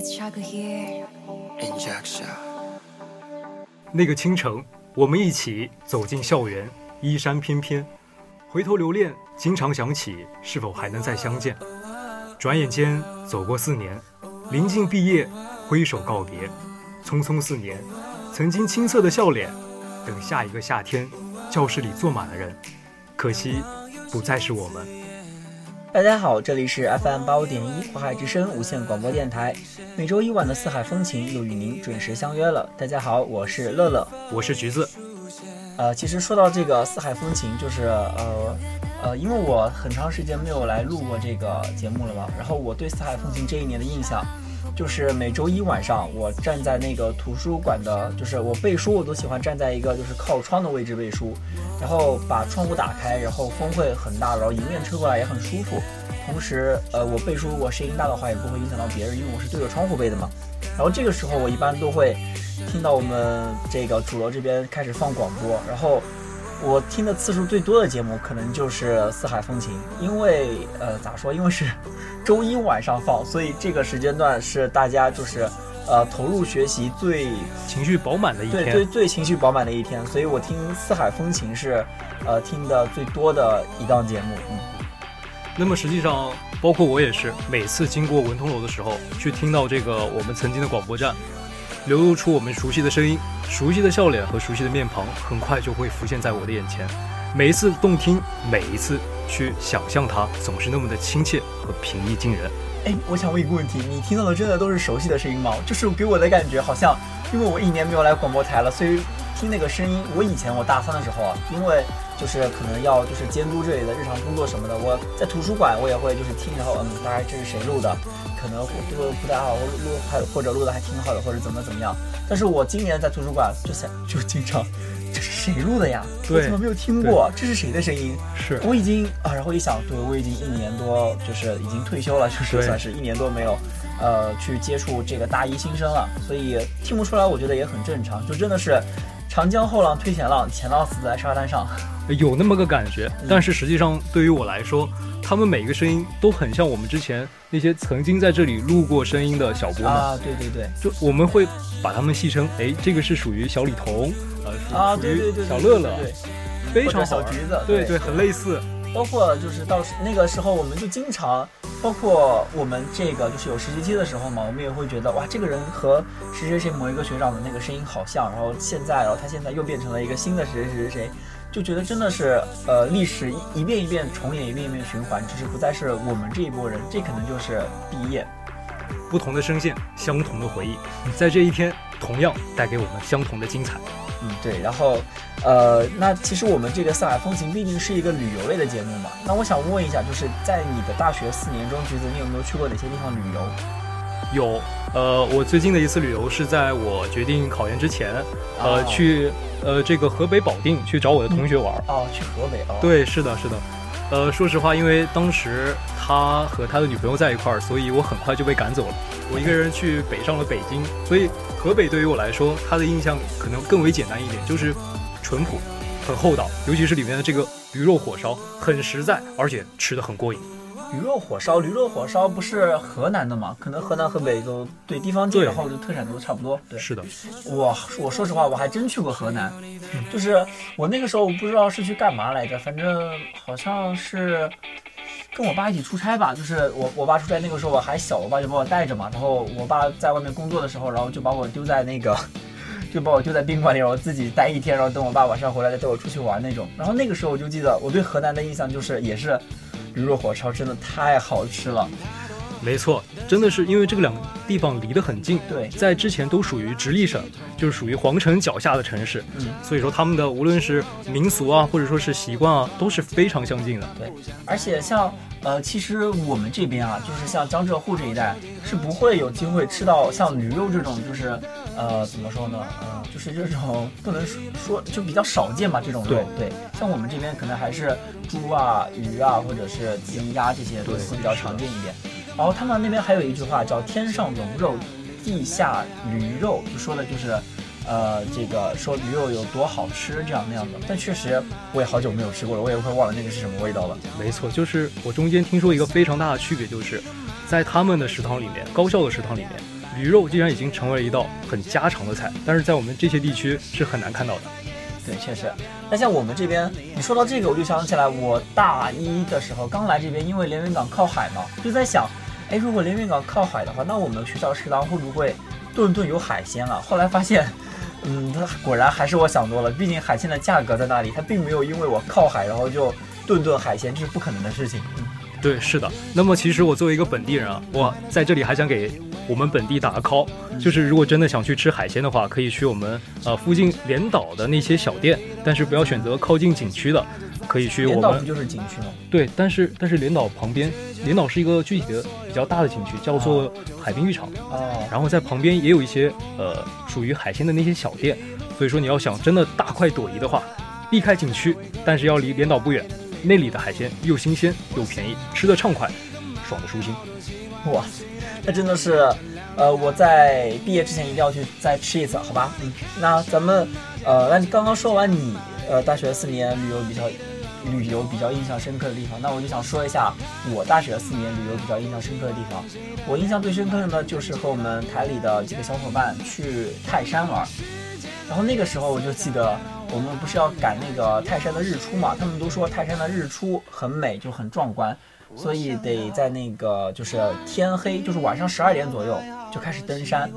It's Chaco here. in Jaksha. 那个清晨，我们一起走进校园，衣衫翩翩，回头留恋，经常想起是否还能再相见。转眼间走过四年，临近毕业，挥手告别，匆匆四年，曾经青涩的笑脸，等下一个夏天，教室里坐满了人，可惜不再是我们。大家好，这里是 FM 八五点一华海之声无线广播电台，每周一晚的四海风情又与您准时相约了。大家好，我是乐乐。我是橘子，呃，其实说到这个四海风情，就是呃呃，因为我很长时间没有来录过这个节目了嘛，然后我对四海风情这一年的印象，就是每周一晚上我站在那个图书馆的，就是我背书，我都喜欢站在一个就是靠窗的位置背书，然后把窗户打开，然后风会很大，然后迎面吹过来也很舒服。同时，呃，我背书如果声音大的话，也不会影响到别人，因为我是对着窗户背的嘛。然后这个时候，我一般都会听到我们这个主楼这边开始放广播，然后我听的次数最多的节目可能就是《四海风情》，因为呃咋说，因为是周一晚上放，所以这个时间段是大家就是呃投入学习最情绪饱满的一天对最。最情绪饱满的一天，所以我听《四海风情》是呃听的最多的一档节目，嗯。那么实际上，包括我也是，每次经过文通楼的时候，去听到这个我们曾经的广播站，流露出我们熟悉的声音、熟悉的笑脸和熟悉的面庞，很快就会浮现在我的眼前。每一次动听，每一次去想象它，总是那么的亲切和平易近人。哎，我想问一个问题，你听到的真的都是熟悉的声音吗？就是给我的感觉好像，因为我一年没有来广播台了，所以听那个声音，我以前我大三的时候啊，因为就是可能要就是监督这里的日常工作什么的，我在图书馆我也会就是听，然后嗯，大概这是谁录的，可能录的不太好，或录还或者录的还挺好的，或者怎么怎么样。但是我今年在图书馆就想就经常，这是谁录的呀？我对怎么没有听过？这是谁的声音？是我已经啊，然后一想，对我已经一年多，就是已经退休了，就是算是一年多没有，呃，去接触这个大一新生了，所以听不出来，我觉得也很正常，就真的是长江后浪推前浪，前浪死在沙滩上。有那么个感觉，但是实际上对于我来说，他们每个声音都很像我们之前那些曾经在这里录过声音的小波们。啊，对对对，就我们会把他们戏称，哎，这个是属于小李彤，呃，属啊，属对对对，于小乐乐，对，非常好玩橘子，对对，很类似。包括就是到那个时候，我们就经常，包括我们这个就是有实习期的时候嘛，我们也会觉得哇，这个人和谁谁谁某一个学长的那个声音好像，然后现在，然后他现在又变成了一个新的谁谁谁谁，就觉得真的是呃历史一一遍一遍重演，一遍一遍循环，只是不再是我们这一波人，这可能就是毕业。不同的声线，相同的回忆，在这一天同样带给我们相同的精彩。嗯，对，然后，呃，那其实我们这个《四海风情》毕竟是一个旅游类的节目嘛，那我想问一下，就是在你的大学四年中，橘子，你有没有去过哪些地方旅游？有，呃，我最近的一次旅游是在我决定考研之前，呃，哦去呃这个河北保定去找我的同学玩儿。哦，去河北哦。对，是的，是的。呃，说实话，因为当时他和他的女朋友在一块儿，所以我很快就被赶走了。我一个人去北上了北京，所以河北对于我来说，它的印象可能更为简单一点，就是淳朴、很厚道，尤其是里面的这个驴肉火烧，很实在，而且吃的很过瘾。驴肉火烧，驴肉火烧不是河南的吗？可能河南、河北都对地方近，对然后就特产都差不多。对，是的，我我说实话，我还真去过河南，就是我那个时候不知道是去干嘛来着，反正好像是跟我爸一起出差吧。就是我我爸出差那个时候我还小，我爸就把我带着嘛。然后我爸在外面工作的时候，然后就把我丢在那个。就把我丢在宾馆里，然后自己待一天，然后等我爸晚上回来再带我出去玩那种。然后那个时候我就记得，我对河南的印象就是也是驴肉火烧，真的太好吃了。没错，真的是因为这个两个地方离得很近，对在之前都属于直隶省，就是属于皇城脚下的城市，嗯，所以说他们的无论是民俗啊，或者说是习惯啊，都是非常相近的。对，而且像呃，其实我们这边啊，就是像江浙沪这一带，是不会有机会吃到像驴肉这种，就是呃，怎么说呢？呃，就是这种不能说就比较少见吧，这种肉。对，像我们这边可能还是猪啊、鱼啊，或者是鸡鸭这些东西对比较常见一点。然后他们那边还有一句话叫“天上龙肉，地下驴肉”，就说的就是。呃，这个说驴肉有多好吃，这样那样的，但确实我也好久没有吃过了，我也快忘了那个是什么味道了。没错，就是我中间听说一个非常大的区别，就是在他们的食堂里面，高校的食堂里面，驴肉既然已经成为了一道很家常的菜，但是在我们这些地区是很难看到的。对，确实。那像我们这边，你说到这个，我就想起来，我大一的时候刚来这边，因为连云港靠海嘛，就在想，哎，如果连云港靠海的话，那我们学校食堂会不会顿顿有海鲜啊？后来发现，嗯，它果然还是我想多了，毕竟海鲜的价格在那里，它并没有因为我靠海，然后就顿顿海鲜，这是不可能的事情。对，是的。那么其实我作为一个本地人啊，我在这里还想给我们本地打个 call，就是如果真的想去吃海鲜的话，可以去我们呃附近连岛的那些小店，但是不要选择靠近景区的，可以去我们。连岛不就是景区吗？对，但是但是连岛旁边，连岛是一个具体的比较大的景区，叫做海滨浴场。哦。然后在旁边也有一些呃属于海鲜的那些小店，所以说你要想真的大快朵颐的话，避开景区，但是要离连岛不远。那里的海鲜又新鲜又便宜，吃的畅快，爽的舒心。哇，那真的是，呃，我在毕业之前一定要去再吃一次，好吧？嗯，那咱们，呃，那你刚刚说完你，呃，大学四年旅游比较旅游比较印象深刻的地方，那我就想说一下我大学四年旅游比较印象深刻的地方。我印象最深刻的呢，就是和我们台里的几个小伙伴去泰山玩。然后那个时候我就记得，我们不是要赶那个泰山的日出嘛？他们都说泰山的日出很美，就很壮观，所以得在那个就是天黑，就是晚上十二点左右就开始登山，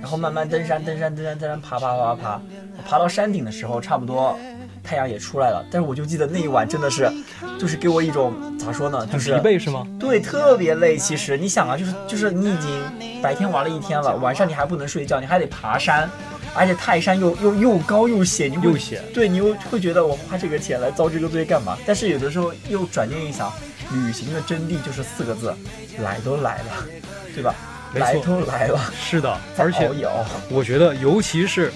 然后慢慢登山，登山，登山，登山，爬，爬，爬，爬，爬到山顶的时候，差不多太阳也出来了。但是我就记得那一晚真的是，就是给我一种咋说呢？就是疲惫是吗？对，特别累。其实你想啊，就是就是你已经白天玩了一天了，晚上你还不能睡觉，你还得爬山。而且泰山又又又高又险，你又险，对你又会觉得我花这个钱来遭这个罪干嘛？但是有的时候又转念一想，旅行的真谛就是四个字：来都来了，对吧？来都来了，是的。而且我觉得，尤其是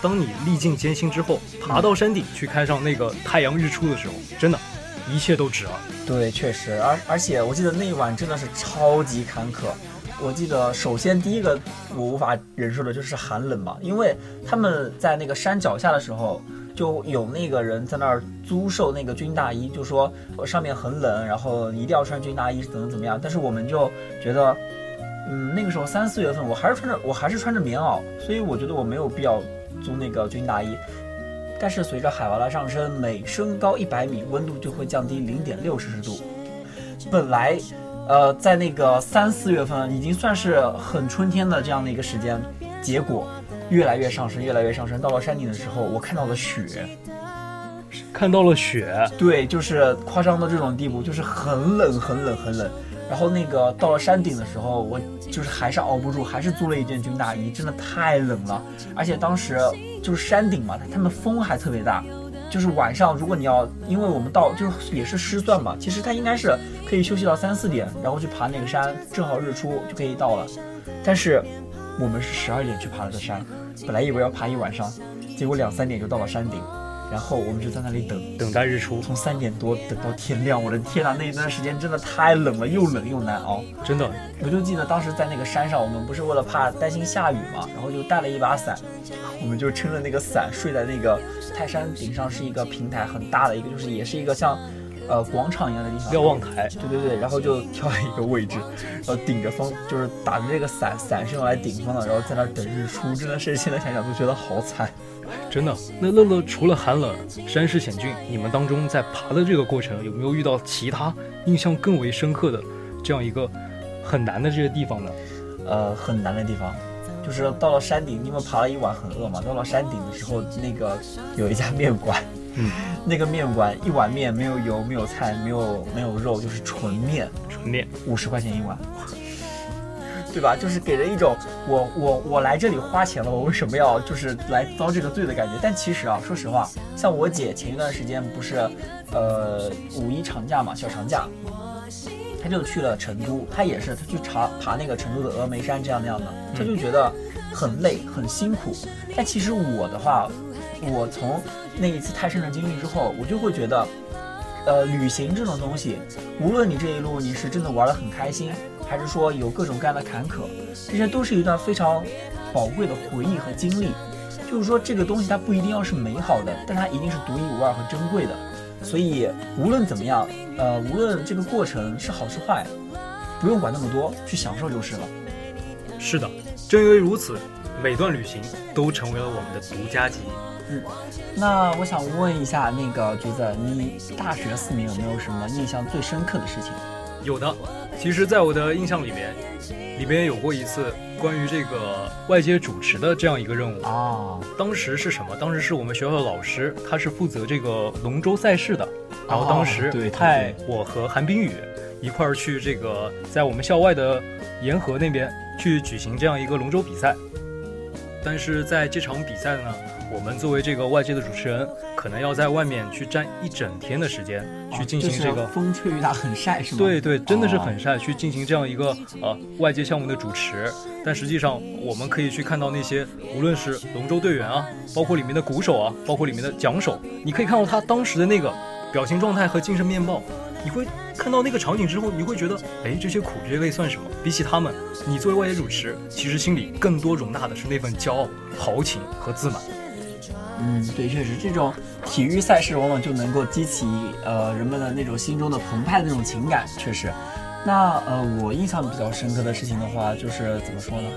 当你历尽艰辛之后，爬到山顶去看上那个太阳日出的时候，真的，一切都值了。对，确实。而而且我记得那一晚真的是超级坎坷。我记得，首先第一个我无法忍受的就是寒冷嘛，因为他们在那个山脚下的时候，就有那个人在那儿租售那个军大衣，就说上面很冷，然后一定要穿军大衣，怎么怎么样。但是我们就觉得，嗯，那个时候三四月份，我还是穿着我还是穿着棉袄，所以我觉得我没有必要租那个军大衣。但是随着海拔的上升，每升高一百米，温度就会降低零点六摄氏度。本来。呃，在那个三四月份，已经算是很春天的这样的一个时间，结果越来越上升，越来越上升。到了山顶的时候，我看到了雪，看到了雪，对，就是夸张到这种地步，就是很冷，很冷，很冷。然后那个到了山顶的时候，我就是还是熬不住，还是租了一件军大衣，真的太冷了。而且当时就是山顶嘛，他们风还特别大。就是晚上，如果你要，因为我们到就是也是失算嘛，其实它应该是可以休息到三四点，然后去爬那个山，正好日出就可以到了。但是我们是十二点去爬了的山，本来以为要爬一晚上，结果两三点就到了山顶。然后我们就在那里等，等待日出，从三点多等到天亮。我的天呐，那一段时间真的太冷了，又冷又难熬，真的。我就记得当时在那个山上，我们不是为了怕担心下雨嘛，然后就带了一把伞，我们就撑着那个伞睡在那个泰山顶上，是一个平台很大的一个，就是也是一个像，呃广场一样的地方，瞭望台。对对对，然后就挑了一个位置，然后顶着风，就是打着这个伞，伞是用来顶风的，然后在那等日出，真的是现在想想都觉得好惨。真的，那乐乐除了寒冷、山势险峻，你们当中在爬的这个过程有没有遇到其他印象更为深刻的这样一个很难的这个地方呢？呃，很难的地方，就是到了山顶，因为爬了一晚很饿嘛，到了山顶的时候，那个有一家面馆，嗯，那个面馆一碗面没有油、没有菜、没有没有肉，就是纯面，纯面，五十块钱一碗。对吧？就是给人一种我我我来这里花钱了，我为什么要就是来遭这个罪的感觉？但其实啊，说实话，像我姐前一段时间不是，呃，五一长假嘛，小长假，她就去了成都，她也是她去爬爬那个成都的峨眉山这样那样的，她就觉得很累很辛苦。但其实我的话，我从那一次泰山的经历之后，我就会觉得，呃，旅行这种东西，无论你这一路你是真的玩得很开心。还是说有各种各样的坎坷，这些都是一段非常宝贵的回忆和经历。就是说，这个东西它不一定要是美好的，但它一定是独一无二和珍贵的。所以无论怎么样，呃，无论这个过程是好是坏，不用管那么多，去享受就是了。是的，正因为如此，每段旅行都成为了我们的独家记忆。嗯，那我想问一下，那个橘子，你大学四年有没有什么印象最深刻的事情？有的，其实，在我的印象里面，里边有过一次关于这个外接主持的这样一个任务啊。当时是什么？当时是我们学校的老师，他是负责这个龙舟赛事的，然后当时派我和韩冰雨一块儿去这个在我们校外的沿河那边去举行这样一个龙舟比赛。但是在这场比赛呢，我们作为这个外界的主持人，可能要在外面去站一整天的时间，去进行这个风吹雨打很晒是吗？对对，真的是很晒，去进行这样一个呃外界项目的主持。但实际上，我们可以去看到那些无论是龙舟队员啊，包括里面的鼓手啊，包括里面的桨手，你可以看到他当时的那个表情状态和精神面貌。你会看到那个场景之后，你会觉得，哎，这些苦这些累算什么？比起他们，你作为外界主持，其实心里更多容纳的是那份骄傲、豪情和自满。嗯，对，确实，这种体育赛事往往就能够激起呃人们的那种心中的澎湃的那种情感。确实，那呃，我印象比较深刻的事情的话，就是怎么说呢？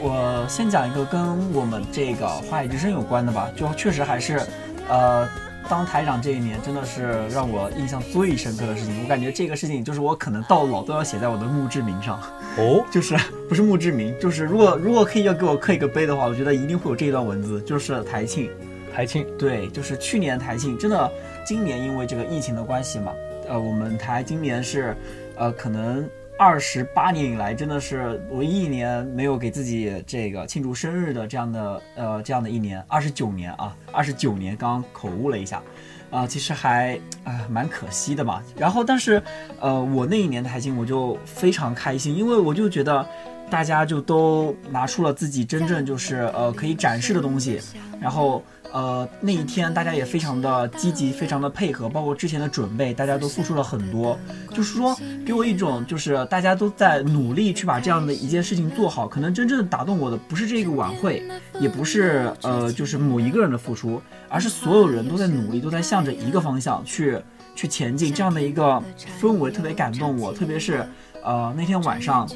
我先讲一个跟我们这个华语之声有关的吧，就确实还是，呃。当台长这一年真的是让我印象最深刻的事情，我感觉这个事情就是我可能到老都要写在我的墓志铭上。哦，就是不是墓志铭，就是如果如果可以要给我刻一个碑的话，我觉得一定会有这一段文字，就是台庆。台庆，对，就是去年台庆，真的，今年因为这个疫情的关系嘛，呃，我们台今年是，呃，可能。二十八年以来，真的是唯一一年没有给自己这个庆祝生日的这样的呃这样的一年。二十九年啊，二十九年，刚口误了一下，啊，其实还啊蛮可惜的嘛。然后，但是呃，我那一年的台庆我就非常开心，因为我就觉得大家就都拿出了自己真正就是呃可以展示的东西，然后。呃，那一天大家也非常的积极，非常的配合，包括之前的准备，大家都付出了很多。就是说，给我一种就是大家都在努力去把这样的一件事情做好。可能真正打动我的不是这个晚会，也不是呃，就是某一个人的付出，而是所有人都在努力，都在向着一个方向去去前进。这样的一个氛围特别感动我，特别是呃那天晚上。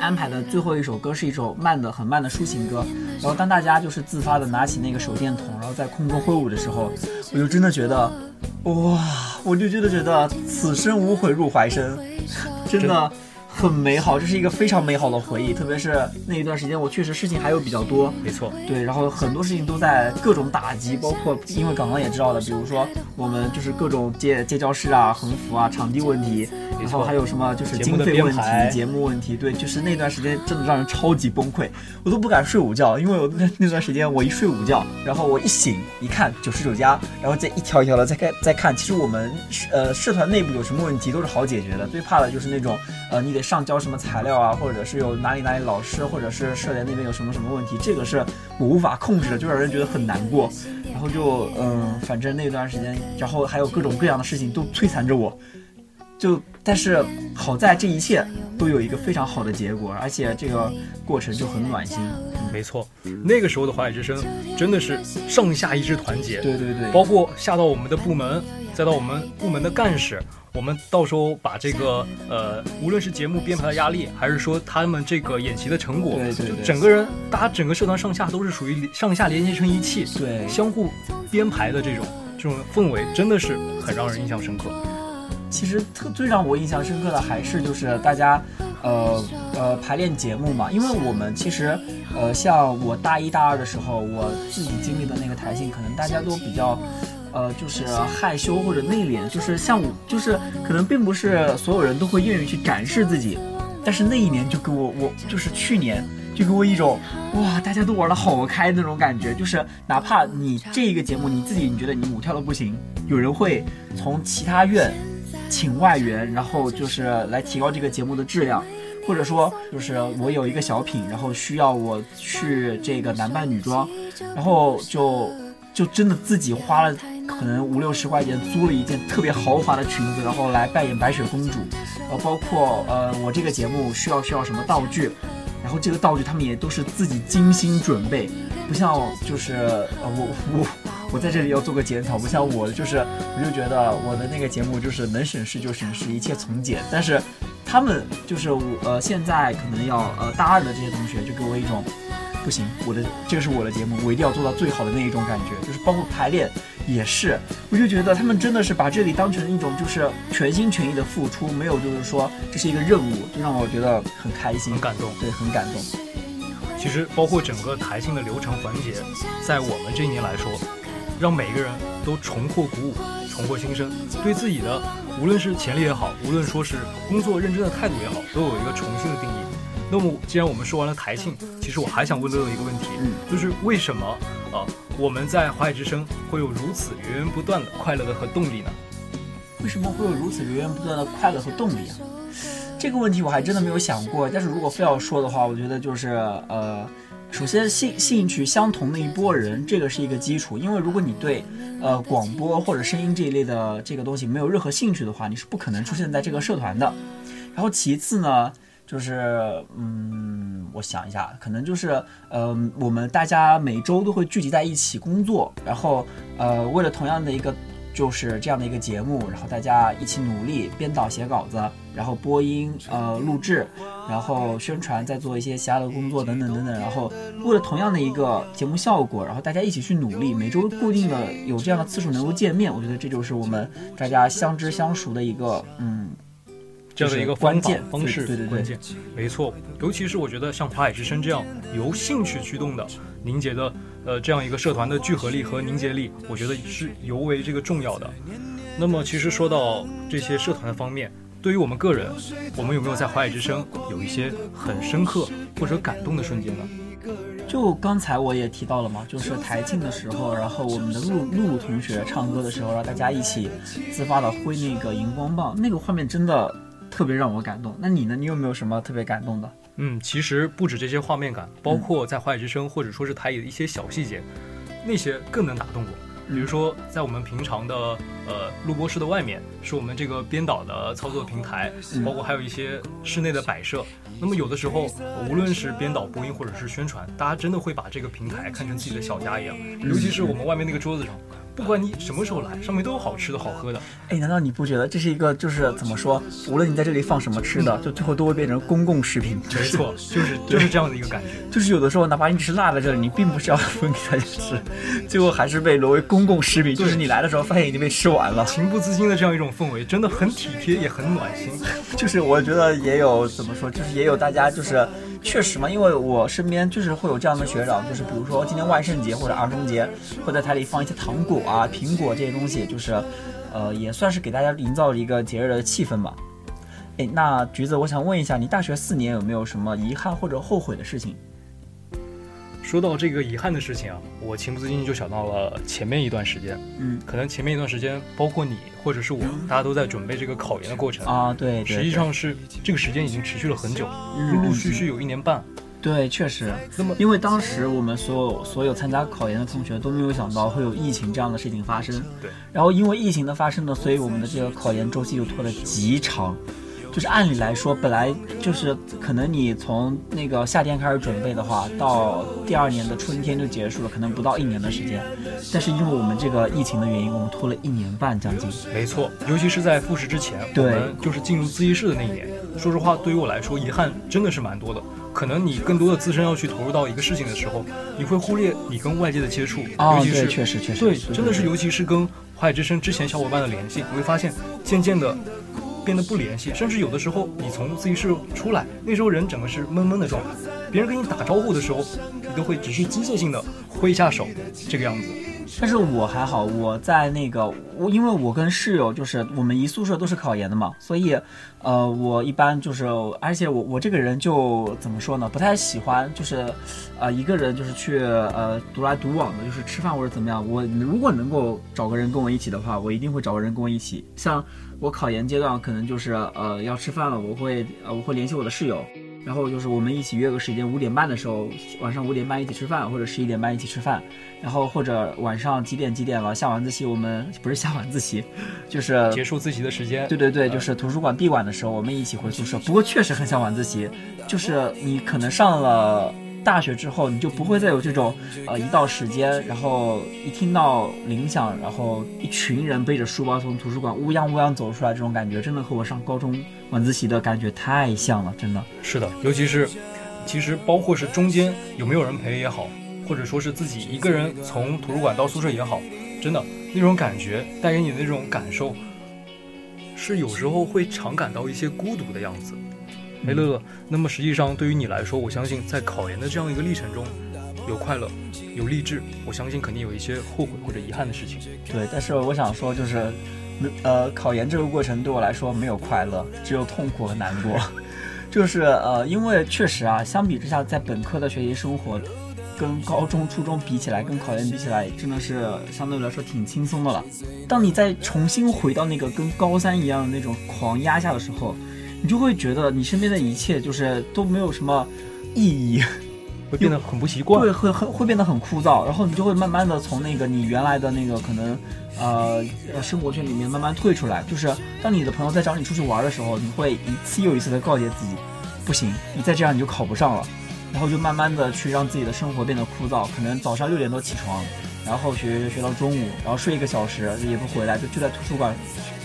安排的最后一首歌是一首慢的很慢的抒情歌，然后当大家就是自发的拿起那个手电筒，然后在空中挥舞的时候，我就真的觉得，哇，我就真的觉得此生无悔入怀深，真的。很美好，这是一个非常美好的回忆。特别是那一段时间，我确实事情还有比较多。没错，对，然后很多事情都在各种打击，包括因为刚刚也知道的，比如说我们就是各种借借教室啊、横幅啊、场地问题，然后还有什么就是经费问题、节目问题。对，就是那段时间真的让人超级崩溃，我都不敢睡午觉，因为我那那段时间我一睡午觉，然后我一醒一看九十九加，然后再一条一条的再看再看。其实我们呃社团内部有什么问题都是好解决的，最怕的就是那种呃你得。上交什么材料啊，或者是有哪里哪里老师，或者是社联那边有什么什么问题，这个是我无法控制的，就让人觉得很难过。然后就嗯，反正那段时间，然后还有各种各样的事情都摧残着我。就但是好在这一切都有一个非常好的结果，而且这个过程就很暖心。没错，那个时候的华语之声真的是上下一致团结。对对对，包括下到我们的部门，再到我们部门的干事。我们到时候把这个呃，无论是节目编排的压力，还是说他们这个演习的成果，对对对，整个人，大家整个社团上下都是属于上下连接成一气，对，相互编排的这种这种氛围，真的是很让人印象深刻。其实特最让我印象深刻的还是就是大家，呃呃排练节目嘛，因为我们其实呃像我大一大二的时候，我自己经历的那个台庆，可能大家都比较。呃，就是害羞或者内敛，就是像我，就是可能并不是所有人都会愿意去展示自己，但是那一年就给我，我就是去年就给我一种哇，大家都玩的好开那种感觉，就是哪怕你这一个节目你自己你觉得你舞跳的不行，有人会从其他院请外援，然后就是来提高这个节目的质量，或者说就是我有一个小品，然后需要我去这个男扮女装，然后就就真的自己花了。可能五六十块钱租了一件特别豪华的裙子，然后来扮演白雪公主，然后包括呃我这个节目需要需要什么道具，然后这个道具他们也都是自己精心准备，不像就是呃我我我在这里要做个检讨，不像我就是我就觉得我的那个节目就是能省事就省事，一切从简，但是。他们就是我呃现在可能要呃大二的这些同学就给我一种。不行，我的这个是我的节目，我一定要做到最好的那一种感觉，就是包括排练也是，我就觉得他们真的是把这里当成一种就是全心全意的付出，没有就是说这是一个任务，就让我觉得很开心、很感动，对，很感动。其实包括整个台庆的流程环节，在我们这一年来说，让每个人都重获鼓舞、重获新生，对自己的无论是潜力也好，无论说是工作认真的态度也好，都有一个重新的定义。那么，既然我们说完了台庆，其实我还想问乐乐一个问题，就是为什么啊我们在华海之声会有如此源源不断的快乐的和动力呢？为什么会有如此源源不断的快乐和动力啊？这个问题我还真的没有想过。但是如果非要说的话，我觉得就是呃，首先兴兴趣相同的一波人，这个是一个基础。因为如果你对呃广播或者声音这一类的这个东西没有任何兴趣的话，你是不可能出现在这个社团的。然后其次呢？就是，嗯，我想一下，可能就是，呃，我们大家每周都会聚集在一起工作，然后，呃，为了同样的一个，就是这样的一个节目，然后大家一起努力编导、写稿子，然后播音、呃，录制，然后宣传，再做一些其他的工作等等等等，然后为了同样的一个节目效果，然后大家一起去努力，每周固定的有这样的次数能够见面，我觉得这就是我们大家相知相熟的一个，嗯。这样的一个关键方式，对对对，关键，没错。尤其是我觉得像华海之声这样由兴趣驱动的凝结的，呃，这样一个社团的聚合力和凝结力，我觉得是尤为这个重要的。那么，其实说到这些社团的方面，对于我们个人，我们有没有在华海之声有一些很深刻或者感动的瞬间呢？就刚才我也提到了嘛，就是台庆的时候，然后我们的露露露同学唱歌的时候，让大家一起自发的挥那个荧光棒，那个画面真的。特别让我感动。那你呢？你有没有什么特别感动的？嗯，其实不止这些画面感，包括在华海之声或者说是台里的一些小细节，那些更能打动我。比如说，在我们平常的呃录播室的外面，是我们这个编导的操作平台，包括还有一些室内的摆设。那么有的时候，无论是编导、播音或者是宣传，大家真的会把这个平台看成自己的小家一样。尤其是我们外面那个桌子上。不管你什么时候来，上面都有好吃的好喝的。哎，难道你不觉得这是一个就是怎么说？无论你在这里放什么吃的，就最后都会变成公共食品。没 错，就是就是这样的一个感觉。就是有的时候，哪怕你只是落在这里，你并不是要分给大家吃，最后还是被沦为公共食品。就是你来的时候，发现已经被吃完了。情不自禁的这样一种氛围，真的很体贴，也很暖心。就是我觉得也有怎么说，就是也有大家就是。确实嘛，因为我身边就是会有这样的学长，就是比如说今天万圣节或者儿童节，会在台里放一些糖果啊、苹果这些东西，就是，呃，也算是给大家营造一个节日的气氛吧。哎，那橘子，我想问一下，你大学四年有没有什么遗憾或者后悔的事情？说到这个遗憾的事情啊，我情不自禁就想到了前面一段时间，嗯，可能前面一段时间，包括你或者是我，大家都在准备这个考研的过程啊，对，实际上是这个时间已经持续了很久，陆陆续续有一年半，对，确实。那么，因为当时我们所有所有参加考研的同学都没有想到会有疫情这样的事情发生，对。然后因为疫情的发生呢，所以我们的这个考研周期就拖得极长。就是按理来说，本来就是可能你从那个夏天开始准备的话，到第二年的春天就结束了，可能不到一年的时间。但是因为我们这个疫情的原因，我们拖了一年半将近。没错，尤其是在复试之前，我们就是进入自习室的那一年。说实话，对于我来说，遗憾真的是蛮多的。可能你更多的自身要去投入到一个事情的时候，你会忽略你跟外界的接触，尤其是确实确实对，真的是尤其是跟华海之声之前小伙伴的联系，你会发现渐渐的。变得不联系，甚至有的时候你从自习室出来，那时候人整个是闷闷的状态。别人跟你打招呼的时候，你都会只是机械性的挥一下手，这个样子。但是我还好，我在那个我，因为我跟室友就是我们一宿舍都是考研的嘛，所以，呃，我一般就是，而且我我这个人就怎么说呢，不太喜欢就是，呃，一个人就是去呃独来独往的，就是吃饭或者怎么样。我如果能够找个人跟我一起的话，我一定会找个人跟我一起。像我考研阶段，可能就是呃要吃饭了，我会呃我会联系我的室友。然后就是我们一起约个时间，五点半的时候，晚上五点半一起吃饭，或者十一点半一起吃饭。然后或者晚上几点几点了，下晚自习我们不是下晚自习，就是结束自习的时间。对对对，就是图书馆闭馆的时候，我们一起回宿舍。不过确实很像晚自习，就是你可能上了大学之后，你就不会再有这种呃一到时间，然后一听到铃响，然后一群人背着书包从图书馆乌泱乌泱走出来这种感觉，真的和我上高中。晚自习的感觉太像了，真的是的，尤其是其实包括是中间有没有人陪也好，或者说是自己一个人从图书馆到宿舍也好，真的那种感觉带给你的那种感受，是有时候会常感到一些孤独的样子。哎，乐乐，那么实际上对于你来说，我相信在考研的这样一个历程中，有快乐，有励志，我相信肯定有一些后悔或者遗憾的事情。对，但是我想说就是。呃，考研这个过程对我来说没有快乐，只有痛苦和难过。就是呃，因为确实啊，相比之下，在本科的学习生活，跟高中、初中比起来，跟考研比起来，真的是相对来说挺轻松的了。当你再重新回到那个跟高三一样的那种狂压下的时候，你就会觉得你身边的一切就是都没有什么意义。会变得很不习惯，对，会很会变得很枯燥，然后你就会慢慢的从那个你原来的那个可能，呃，生活圈里面慢慢退出来。就是当你的朋友在找你出去玩的时候，你会一次又一次的告诫自己，不行，你再这样你就考不上了。然后就慢慢的去让自己的生活变得枯燥，可能早上六点多起床，然后学学到中午，然后睡一个小时也不回来，就就在图书馆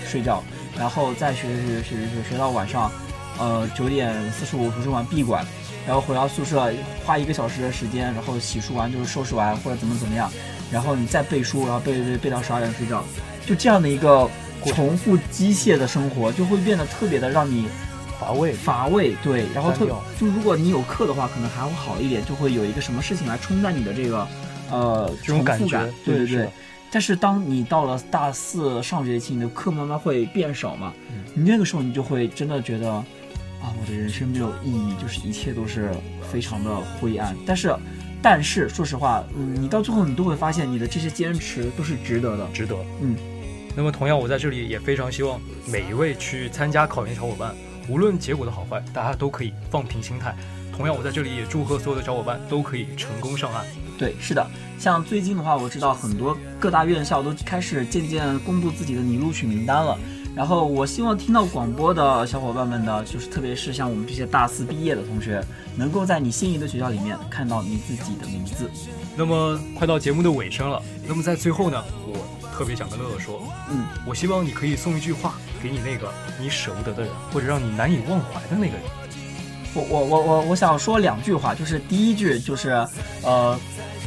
睡觉，然后再学学学学学到晚上，呃，九点四十五图书馆闭馆。然后回到宿舍，花一个小时的时间，然后洗漱完就是收拾完或者怎么怎么样，然后你再背书，然后背背背到十二点睡觉，就这样的一个重复机械的生活，就会变得特别的让你乏味乏味。对，然后特就如果你有课的话，可能还会好一点，就会有一个什么事情来冲淡你的这个呃这种感觉。对对对。但是当你到了大四上学期，你的课慢慢会变少嘛，你那个时候你就会真的觉得。啊，我的人生没有意义，就是一切都是非常的灰暗。但是，但是说实话，嗯，你到最后你都会发现，你的这些坚持都是值得的，值得。嗯。那么，同样，我在这里也非常希望每一位去参加考研小伙伴，无论结果的好坏，大家都可以放平心态。同样，我在这里也祝贺所有的小伙伴都可以成功上岸。对，是的。像最近的话，我知道很多各大院校都开始渐渐公布自己的拟录取名单了。然后我希望听到广播的小伙伴们呢，就是特别是像我们这些大四毕业的同学，能够在你心仪的学校里面看到你自己的名字。那么快到节目的尾声了，那么在最后呢，我特别想跟乐乐说，嗯，我希望你可以送一句话给你那个你舍不得的人，或者让你难以忘怀的那个人。我我我我我想说两句话，就是第一句就是，呃。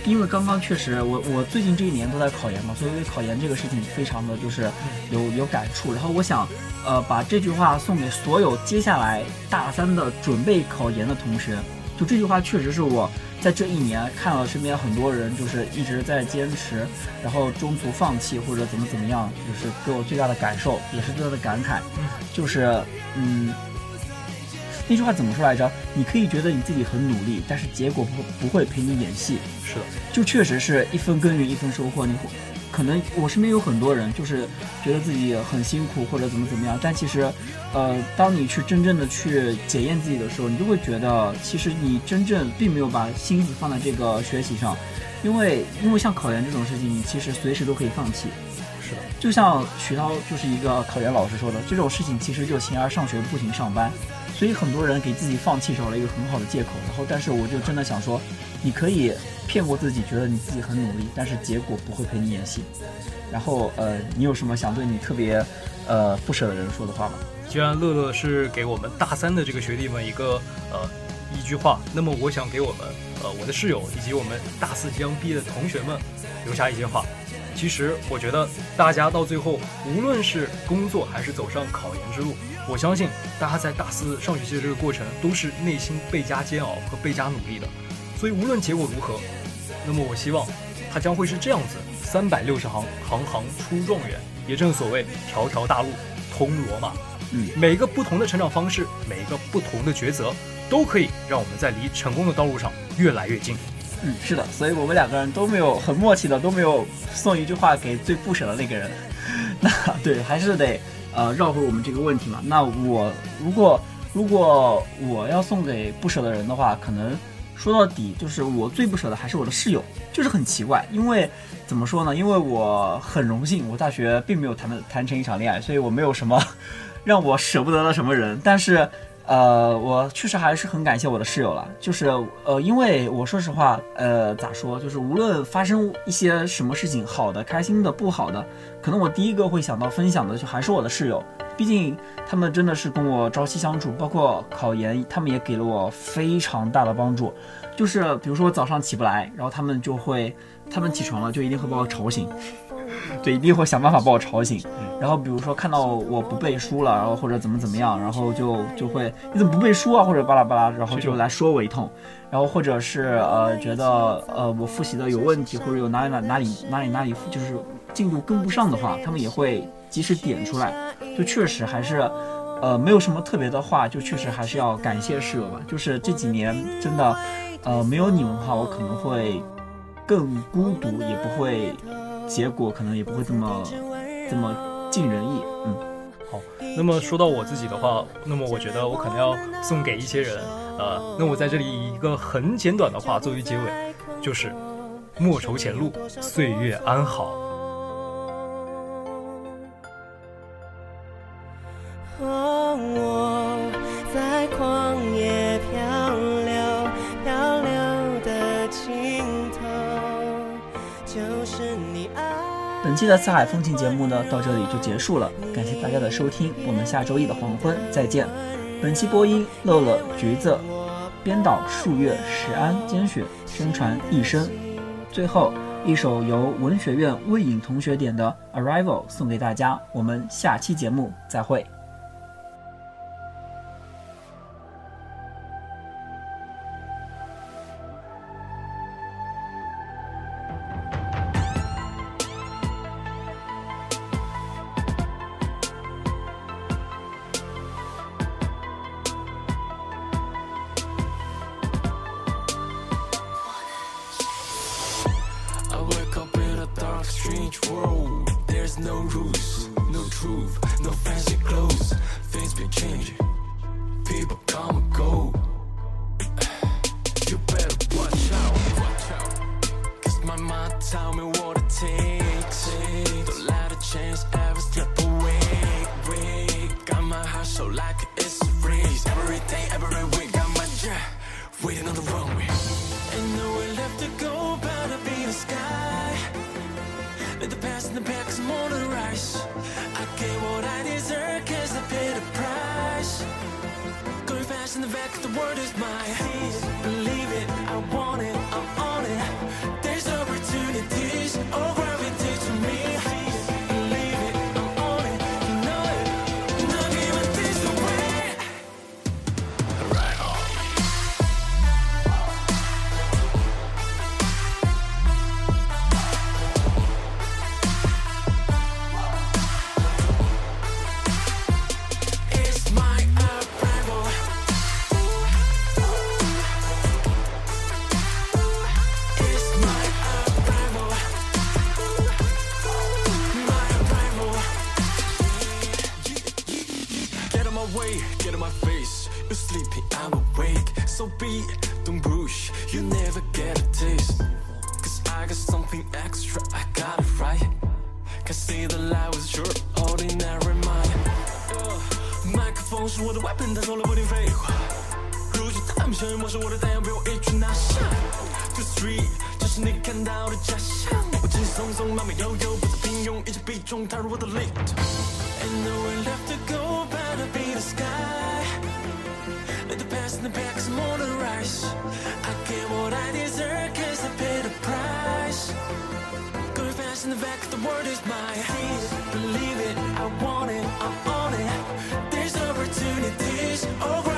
因为刚刚确实，我我最近这一年都在考研嘛，所以对考研这个事情非常的就是有有感触。然后我想，呃，把这句话送给所有接下来大三的准备考研的同学。就这句话确实是我在这一年看了身边很多人就是一直在坚持，然后中途放弃或者怎么怎么样，就是给我最大的感受，也是最大的感慨。就是嗯。那句话怎么说来着？你可以觉得你自己很努力，但是结果不不会陪你演戏。是的，就确实是一分耕耘一分收获。你可能我身边有很多人，就是觉得自己很辛苦或者怎么怎么样，但其实，呃，当你去真正的去检验自己的时候，你就会觉得，其实你真正并没有把心思放在这个学习上，因为因为像考研这种事情，你其实随时都可以放弃。是的，就像徐涛就是一个考研老师说的，这种事情其实就形而上学，不停上班。所以很多人给自己放弃找了一个很好的借口，然后但是我就真的想说，你可以骗过自己，觉得你自己很努力，但是结果不会陪你演戏。然后呃，你有什么想对你特别呃不舍的人说的话吗？既然乐乐是给我们大三的这个学弟们一个呃一句话，那么我想给我们呃我的室友以及我们大四即将毕业的同学们留下一些话。其实我觉得大家到最后，无论是工作还是走上考研之路。我相信大家在大四上学期的这个过程都是内心倍加煎熬和倍加努力的，所以无论结果如何，那么我希望它将会是这样子：三百六十行，行行出状元。也正所谓条条大路通罗马。嗯，每一个不同的成长方式，每一个不同的抉择，都可以让我们在离成功的道路上越来越近。嗯，是的，所以我们两个人都没有很默契的，都没有送一句话给最不舍的那个人。那对，还是得。呃，绕回我们这个问题嘛，那我如果如果我要送给不舍的人的话，可能说到底就是我最不舍的还是我的室友，就是很奇怪，因为怎么说呢？因为我很荣幸，我大学并没有谈的谈成一场恋爱，所以我没有什么 让我舍不得的什么人，但是。呃，我确实还是很感谢我的室友了，就是呃，因为我说实话，呃，咋说，就是无论发生一些什么事情，好的、开心的、不好的，可能我第一个会想到分享的就还是我的室友，毕竟他们真的是跟我朝夕相处，包括考研，他们也给了我非常大的帮助。就是比如说我早上起不来，然后他们就会，他们起床了就一定会把我吵醒，对，一定会想办法把我吵醒。然后比如说看到我不背书了，然后或者怎么怎么样，然后就就会你怎么不背书啊，或者巴拉巴拉，然后就来说我一通。然后或者是呃觉得呃我复习的有问题，或者有哪里哪哪里哪里哪里就是进度跟不上的话，他们也会及时点出来。就确实还是，呃没有什么特别的话，就确实还是要感谢室友吧。就是这几年真的。呃，没有你们的话，我可能会更孤独，也不会，结果可能也不会这么这么尽人意。嗯，好。那么说到我自己的话，那么我觉得我可能要送给一些人。呃，那我在这里以一个很简短的话作为结尾，就是莫愁前路，岁月安好。期的四海风情节目呢，到这里就结束了。感谢大家的收听，我们下周一的黄昏再见。本期播音：乐乐、橘子，编导：数月、石安、兼雪，宣传：一生。最后一首由文学院魏颖同学点的《Arrival》送给大家。我们下期节目再会。past the back's motorized I get what I deserve cause I paid the price. Going fast in the back the word is my See it, believe it, I want it, I'm on it. There's opportunities over something extra, I got it. Right Can see the light was your ordinary mind. Uh, 麦克风是我的 weapon，他从来不听废话如今他们相信我是我的太阳，被我一举拿下 my three，这是你看到的假象我轻轻松松，慢慢悠悠，不再平庸，一击必中，踏入我的 lead And nowhere left to go, better be the sky in the back some more to rush I get what I deserve cause I paid a price. Going fast in the back the word is mine. It, believe it, I want it, I'm on it. There's opportunities over